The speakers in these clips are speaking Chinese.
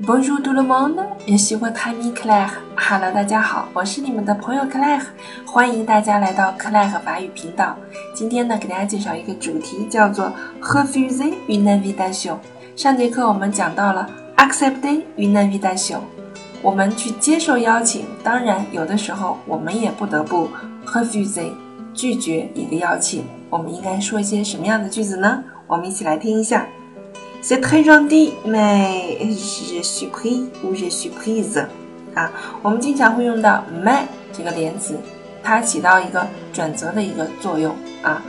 Bonjour tout le monde，也喜欢 Tammy Claire。Hello，大家好，我是你们的朋友 Claire，欢迎大家来到 Claire 法语频道。今天呢，给大家介绍一个主题，叫做 Refuser une invitation。上节课我们讲到了 Accepter une invitation，我们去接受邀请，当然有的时候我们也不得不 refuser 拒绝一个邀请。我们应该说一些什么样的句子呢？我们一起来听一下。C'est très gentil, mais je suis pris ou je suis prise。啊，我们经常会用到 mais 这个连词，它起到一个转折的一个作用啊。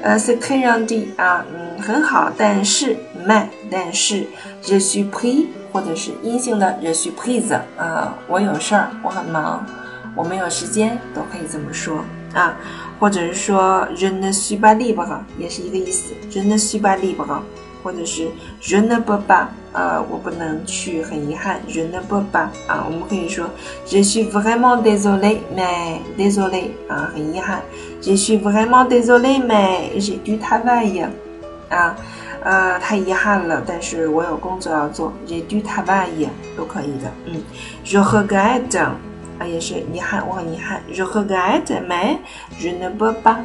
呃，c'est très gentil 啊，嗯，很好，但是 mais 但是 je suis pris 或者是阴性的 je suis prise 啊，我有事儿，我很忙，我没有时间，都可以这么说啊。或者是说 je ne suis pas libre 也是一个意思，je ne suis pas libre。或者是 je ne peux pas，呃，我不能去，很遗憾，je ne peux pas 啊，我们可以说 je suis vraiment désolé，mais désolé 啊，很遗憾，je suis vraiment désolé，mais j'ai du travail 啊，呃，太遗憾了，但是我有工作要做，j'ai du travail 都可以的，嗯，je regrette 啊，也是遗憾，我很遗憾，je regrette，mais je ne peux pas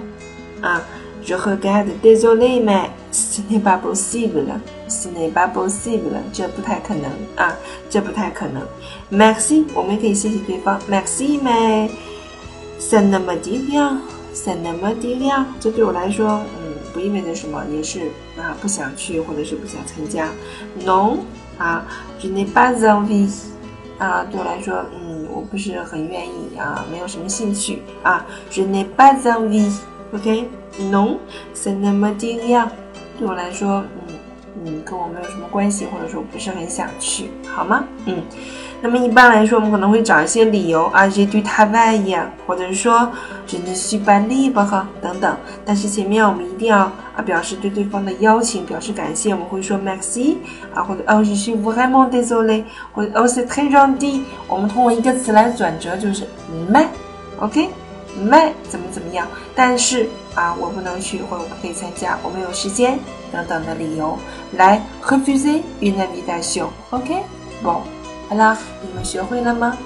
啊。Je regrette, désolé, mais ce n'est pas possible. Ce n'est pas possible. 这不太可能啊，这不太可能。Merci，我们也可以谢谢对方。Merci, mais ça ne me dit rien. Ça ne me dit rien. 这对我来说，嗯，不意味着什么，也是啊，不想去或者是不想参加。Non，啊，je n'ai pas envie. 啊，对我来说，嗯，我不是很愿意啊，没有什么兴趣啊。Je n'ai pas envie. OK，non cinema di? 对我来说，嗯，嗯，跟我没有什么关系，或者说不是很想去，好吗？嗯，那么一般来说，我们可能会找一些理由啊，这些对他外因，或者是说，只是举个例子吧哈，等等。但是前面我们一定要啊，表示对对方的邀请，表示感谢，我们会说 “maxi” 啊，或者 “oh si vuoi molto” 或者 “oh si terribile”。我们通过一个词来转折，就是 “ma”，OK。卖怎么怎么样，但是啊，我不能去，或者我不可以参加，我没有时间等等的理由来 refuser une invitation。OK，bon，好了，你们学会了吗？